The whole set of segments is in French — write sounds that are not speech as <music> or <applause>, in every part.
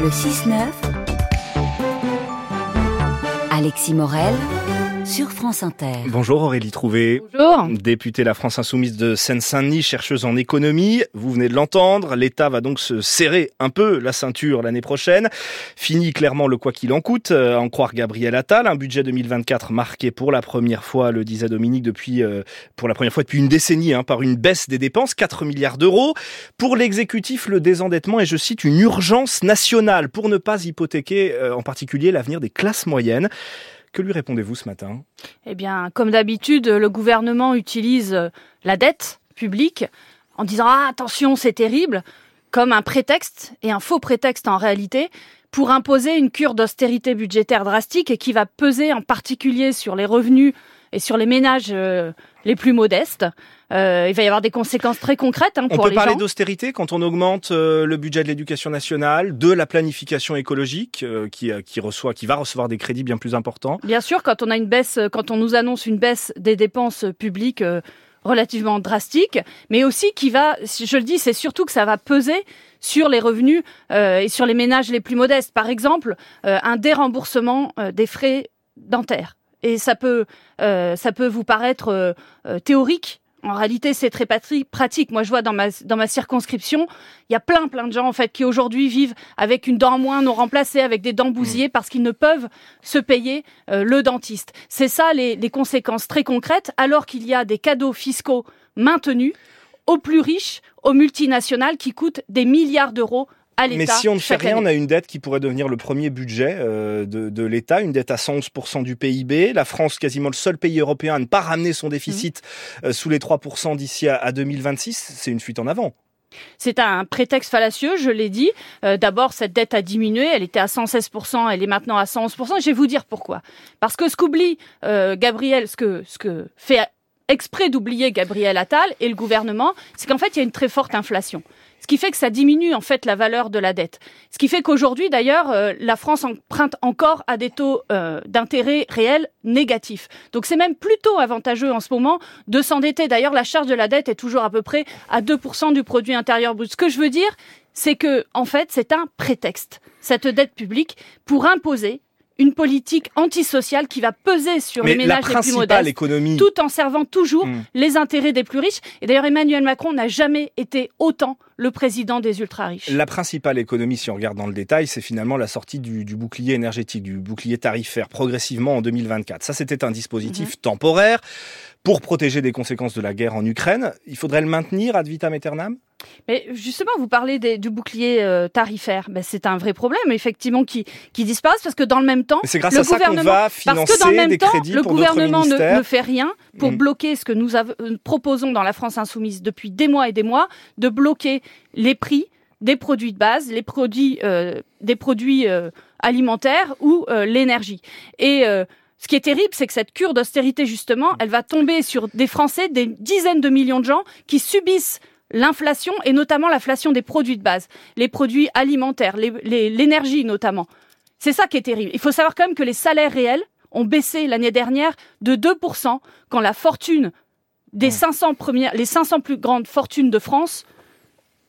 Le 6-9. Alexis Morel sur France Inter. Bonjour Aurélie Trouvé. Bonjour. Députée La France Insoumise de Seine-Saint-Denis, chercheuse en économie. Vous venez de l'entendre. L'État va donc se serrer un peu la ceinture l'année prochaine. Fini clairement le quoi qu'il en coûte, à en croire Gabriel Attal. Un budget 2024 marqué pour la première fois, le disait Dominique, depuis, euh, pour la première fois depuis une décennie, hein, par une baisse des dépenses, 4 milliards d'euros. Pour l'exécutif, le désendettement est, je cite, une urgence nationale pour ne pas hypothéquer euh, en particulier l'avenir des classes moyennes. Que lui répondez-vous ce matin? Eh bien, comme d'habitude, le gouvernement utilise euh, la dette publique en disant ah, attention, c'est terrible, comme un prétexte, et un faux prétexte en réalité, pour imposer une cure d'austérité budgétaire drastique et qui va peser en particulier sur les revenus et sur les ménages euh, les plus modestes. Euh, il va y avoir des conséquences très concrètes hein, pour on peut parler d'austérité quand on augmente euh, le budget de l'éducation nationale, de la planification écologique euh, qui, euh, qui reçoit, qui va recevoir des crédits bien plus importants. Bien sûr, quand on a une baisse, quand on nous annonce une baisse des dépenses publiques euh, relativement drastique, mais aussi qui va, je le dis, c'est surtout que ça va peser sur les revenus euh, et sur les ménages les plus modestes. Par exemple, euh, un déremboursement euh, des frais dentaires. Et ça peut, euh, ça peut vous paraître euh, euh, théorique. En réalité, c'est très pratique. Moi, je vois dans ma, dans ma circonscription, il y a plein, plein de gens, en fait, qui aujourd'hui vivent avec une dent en moins non remplacée, avec des dents bousillées, parce qu'ils ne peuvent se payer euh, le dentiste. C'est ça les, les conséquences très concrètes, alors qu'il y a des cadeaux fiscaux maintenus aux plus riches, aux multinationales, qui coûtent des milliards d'euros à l'État. Mais si on ne fait rien, année. on a une dette qui pourrait devenir le premier budget euh, de, de l'État, une dette à 111% du PIB. La France, quasiment le seul pays européen à ne pas ramener son déficit Mmh. euh, sous les 3% d'ici à, à 2026. C'est une fuite en avant. C'est un prétexte fallacieux, je l'ai dit. Euh, D'abord, cette dette a diminué, elle était à 116%, elle est maintenant à 111%. Je vais vous dire pourquoi. Parce que ce qu'oublie euh, Gabriel, ce que, ce que fait exprès d'oublier Gabriel Attal et le gouvernement, c'est qu'en fait, il y a une très forte inflation. Ce qui fait que ça diminue en fait la valeur de la dette. Ce qui fait qu'aujourd'hui, d'ailleurs, euh, la France emprunte encore à des taux euh, d'intérêt réels négatifs. Donc c'est même plutôt avantageux en ce moment de s'endetter. D'ailleurs, la charge de la dette est toujours à peu près à 2% du produit intérieur brut. Ce que je veux dire, c'est que en fait, c'est un prétexte cette dette publique pour imposer une politique antisociale qui va peser sur Mais les ménages les plus modestes économie, tout en servant toujours Mm. les intérêts des plus riches. Et d'ailleurs, Emmanuel Macron n'a jamais été autant le président des ultra-riches. la principale économie, si on regarde dans le détail, c'est finalement la sortie du, du bouclier énergétique, du bouclier tarifaire, progressivement en 2024. Ça, c'était un dispositif Mhm. temporaire pour protéger des conséquences de la guerre en Ukraine. Il faudrait le maintenir ad vitam aeternam? Mais justement, vous parlez des- du bouclier euh, tarifaire. Ben, c'est un vrai problème, effectivement, qui, qui disparaît parce que dans le même temps, c'est grâce le à ça qu'on gouvernement- va parce que dans le financer même temps, le gouvernement ne, fait rien pour Mm. bloquer ce que nous euh, proposons dans la France insoumise depuis des mois et des mois, de bloquer les prix des produits de base, les produits, euh, des produits euh, alimentaires ou l'énergie. Et ce qui est terrible, c'est que cette cure d'austérité, justement, elle va tomber sur des Français, des dizaines de millions de gens qui subissent l'inflation et notamment l'inflation des produits de base, les produits alimentaires, l'énergie notamment. C'est ça qui est terrible. Il faut savoir quand même que les salaires réels ont baissé l'année dernière de 2% quand la fortune des 500 premières, les 500 plus grandes fortunes de France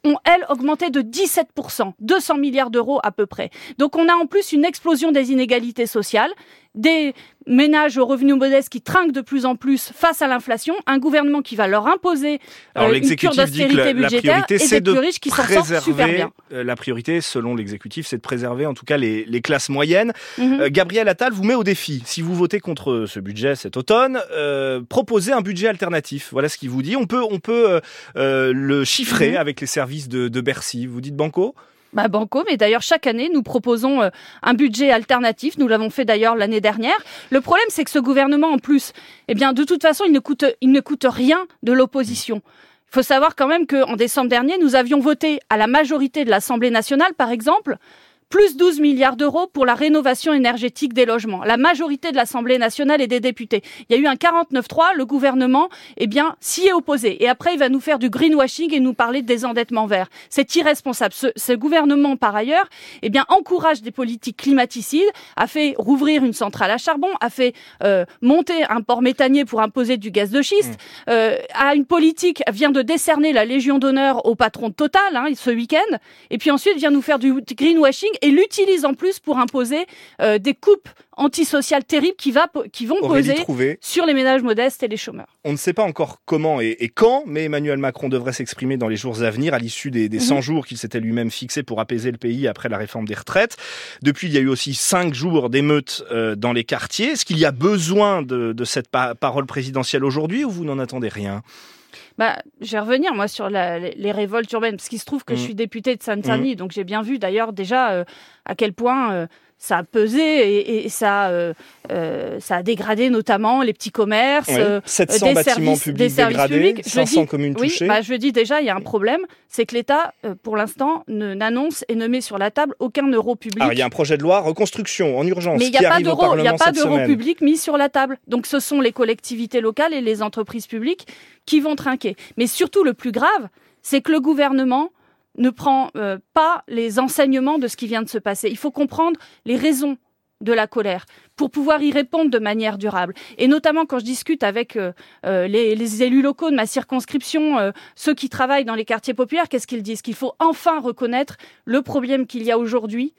ont, elles, augmenté de 17%, 200 milliards d'euros à peu près. Donc on a en plus une explosion des inégalités sociales, des ménages aux revenus modestes qui trinquent de plus en plus face à l'inflation, un gouvernement qui va leur imposer Alors euh, une cure d'austérité budgétaire et des de plus riches qui s'en sortent super bien. euh, la priorité, selon l'exécutif, c'est de préserver en tout cas les, les classes moyennes. Mhm. Euh, Gabriel Attal vous met au défi. Si vous votez contre ce budget cet automne, euh, proposez un budget alternatif. Voilà ce qu'il vous dit. On peut, on peut le chiffrer Mhm. avec les services de, de Bercy. Vous dites banco? Bah, banco, mais d'ailleurs chaque année nous proposons euh, un budget alternatif. Nous l'avons fait d'ailleurs l'année dernière. Le problème c'est que ce gouvernement en plus, eh bien de toute façon il ne coûte il ne coûte rien de l'opposition. Il faut savoir quand même qu'en décembre dernier nous avions voté à la majorité de l'Assemblée nationale par exemple plus 12 milliards d'euros pour la rénovation énergétique des logements. La majorité de l'Assemblée nationale et des députés. Il y a eu un 49-3, le gouvernement, eh bien, s'y est opposé. Et après, il va nous faire du greenwashing et nous parler de désendettement vert. C'est irresponsable. Ce, ce gouvernement, par ailleurs, eh bien, encourage des politiques climaticides, a fait rouvrir une centrale à charbon, a fait euh, monter un port méthanier pour imposer du gaz de schiste, euh, a une politique, vient de décerner la Légion d'honneur au patron de Total, hein, ce week-end, et puis ensuite vient nous faire du greenwashing et l'utilise en plus pour imposer euh, des coupes antisociales terribles qui, va, qui vont Aurélie poser Trouvé, sur les ménages modestes et les chômeurs. on ne sait pas encore comment et, et quand, mais Emmanuel Macron devrait s'exprimer dans les jours à venir à l'issue des, des 100 Mhm. jours qu'il s'était lui-même fixé pour apaiser le pays après la réforme des retraites. Depuis, il y a eu aussi 5 jours d'émeutes euh, dans les quartiers. Est-ce qu'il y a besoin de, de cette pa- parole présidentielle aujourd'hui ou vous n'en attendez rien? Bah, je vais revenir moi sur la- les, les révoltes urbaines, parce qu'il se trouve que je suis députée de Seine-Saint-Denis, donc j'ai bien vu d'ailleurs déjà euh, à quel point euh, ça a pesé et, et ça, euh, euh, ça a dégradé notamment les petits commerces. Euh, 700 des bâtiments services- publics des services dégradés, publics, je 500 dis- communes oui, touchées. bah, je dis déjà, il y a un problème, c'est que l'État, euh, pour l'instant, n'annonce et ne met sur la table aucun euro public. Alors, il y a un projet de loi reconstruction en urgence Mais il n'y a pas d'euros, il a pas publics mis sur la table. Donc ce sont les collectivités locales et les entreprises publiques qui vont trinquer. Mais surtout le plus grave, c'est que le gouvernement ne prend euh, pas les enseignements de ce qui vient de se passer. Il faut comprendre les raisons de la colère pour pouvoir y répondre de manière durable. Et notamment quand je discute avec euh, euh, les, élus locaux de ma circonscription, ceux qui travaillent dans les quartiers populaires, qu'est-ce qu'ils disent? Qu'il faut enfin reconnaître le problème qu'il y a aujourd'hui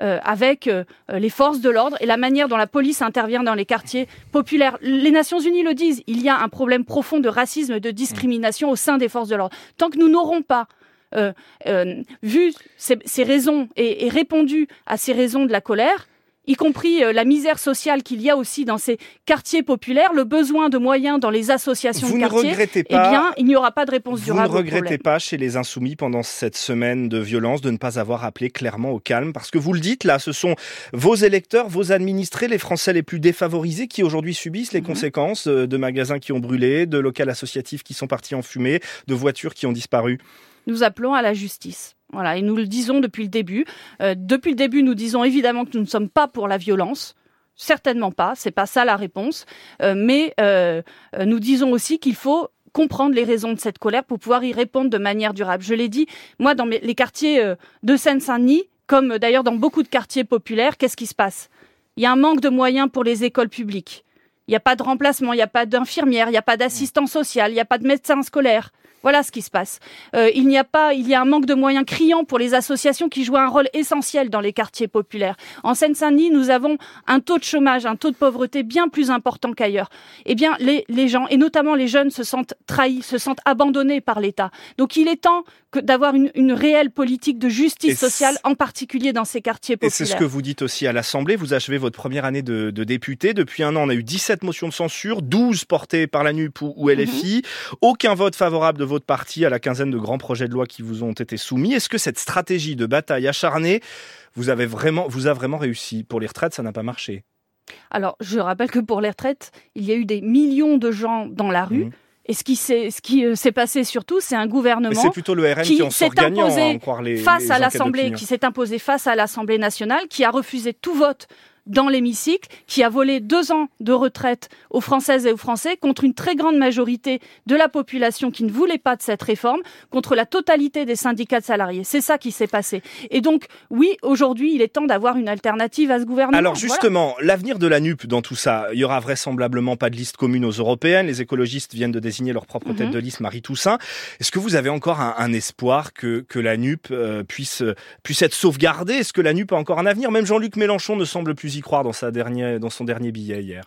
avec les forces de l'ordre et la manière dont la police intervient dans les quartiers populaires. Les Nations Unies le disent, il y a un problème profond de racisme et de discrimination au sein des forces de l'ordre. Tant que nous n'aurons pas euh, euh, vu ces, ces raisons et, et répondu à ces raisons de la colère, y compris euh, la misère sociale qu'il y a aussi dans ces quartiers populaires, le besoin de moyens dans les associations Vous de ne quartier, regrettez eh bien, il n'y aura pas de réponse Vous durable ne au regrettez pas chez les Insoumis pendant cette semaine de violence de ne pas avoir appelé clairement au calme? Parce que vous le dites là, ce sont vos électeurs, vos administrés, les Français les plus défavorisés qui aujourd'hui subissent les Mhm. conséquences de magasins qui ont brûlé, de locales associatifs qui sont partis en fumée, de voitures qui ont disparu. Nous appelons à la justice. Voilà, et nous le disons depuis le début. Euh, depuis le début, nous disons évidemment que nous ne sommes pas pour la violence. Certainement pas, c'est pas ça la réponse. Euh, mais euh, nous disons aussi qu'il faut comprendre les raisons de cette colère pour pouvoir y répondre de manière durable. Je l'ai dit, moi, dans les quartiers de Seine-Saint-Denis, comme d'ailleurs dans beaucoup de quartiers populaires, qu'est-ce qui se passe? Il y a un manque de moyens pour les écoles publiques. Il n'y a pas de remplacement, il n'y a pas d'infirmière, il n'y a pas d'assistant social, il n'y a pas de médecin scolaire. Voilà ce qui se passe. Euh, il n'y a pas, il y a un manque de moyens criant pour les associations qui jouent un rôle essentiel dans les quartiers populaires. En Seine-Saint-Denis, nous avons un taux de chômage, un taux de pauvreté bien plus important qu'ailleurs. Eh bien, les, les gens, et notamment les jeunes, se sentent trahis, se sentent abandonnés par l'État. Donc, il est temps d'avoir une, une réelle politique de justice Et sociale, en particulier dans ces quartiers Et populaires. c'est ce que vous dites aussi à l'Assemblée. Vous achevez votre première année de, de député. Depuis un an, on a eu 17 motions de censure, 12 portées par la NUP ou, LFI. Aucun vote favorable de votre parti à la quinzaine de grands projets de loi qui vous ont été soumis. Est-ce que cette stratégie de bataille acharnée vous, avez vraiment, vous a vraiment réussi? Pour les retraites, ça n'a pas marché. Alors, je rappelle que pour les retraites, il y a eu des millions de gens dans la rue. Mhm. Et ce qui s'est, ce qui euh, s'est passé surtout, c'est un gouvernement c'est plutôt le RN qui, s'est gagnant, imposé les, face les à l'Assemblée, qui s'est imposé face à l'Assemblée nationale, qui a refusé tout vote dans l'hémicycle, qui a volé deux ans de retraite aux Françaises et aux Français contre une très grande majorité de la population qui ne voulait pas de cette réforme, contre la totalité des syndicats de salariés. C'est ça qui s'est passé. Et donc, oui, aujourd'hui, il est temps d'avoir une alternative à ce gouvernement. Alors justement, l'avenir de la NUP dans tout ça, il y aura vraisemblablement pas de liste commune aux européennes. Les écologistes viennent de désigner leur propre tête Mhm. de liste, Marie Toussaint. Est-ce que vous avez encore un, un espoir que, que la NUP euh, puisse, puisse être sauvegardée? Est-ce que la NUP a encore un avenir? Même Jean-Luc Mélenchon ne semble plus y croire dans, sa dernière, dans son dernier billet hier.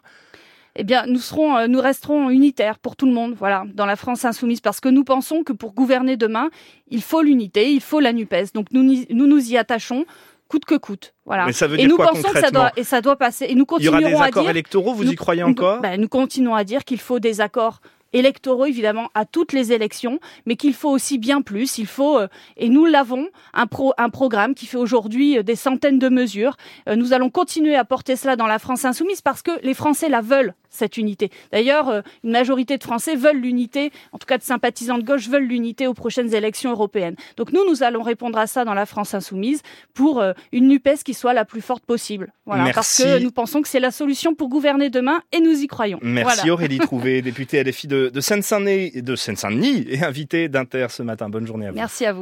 eh bien, nous serons, euh, nous resterons unitaires pour tout le monde, voilà, dans la France insoumise, parce que nous pensons que pour gouverner demain, il faut l'unité, il faut la Nupes. Donc nous nous, nous y attachons coûte que coûte, voilà. Mais ça veut Et dire nous quoi pensons que ça doit, et ça doit passer. Et nous Il y aura continuerons des à accords dire. électoraux, vous nous- y croyez nous- encore ben, nous continuons à dire qu'il faut des accords électoraux, évidemment, à toutes les élections, mais qu'il faut aussi bien plus. Il faut, euh, et nous l'avons, un, pro, un programme qui fait aujourd'hui euh, des centaines de mesures. Euh, nous allons continuer à porter cela dans la France insoumise parce que les Français la veulent, cette unité. D'ailleurs, euh, une majorité de Français veulent l'unité, en tout cas de sympathisants de gauche veulent l'unité aux prochaines élections européennes. Donc nous, nous allons répondre à ça dans la France insoumise pour euh, une NUPES qui soit la plus forte possible. Voilà, parce Merci. que nous pensons que c'est la solution pour gouverner demain et nous y croyons. Merci Voilà. Aurélie <laughs> Trouvé, députée LFI de, de Seine-Saint-Denis de Seine-Saint-Denis et invitée d'Inter ce matin. Bonne journée à vous. Merci à vous.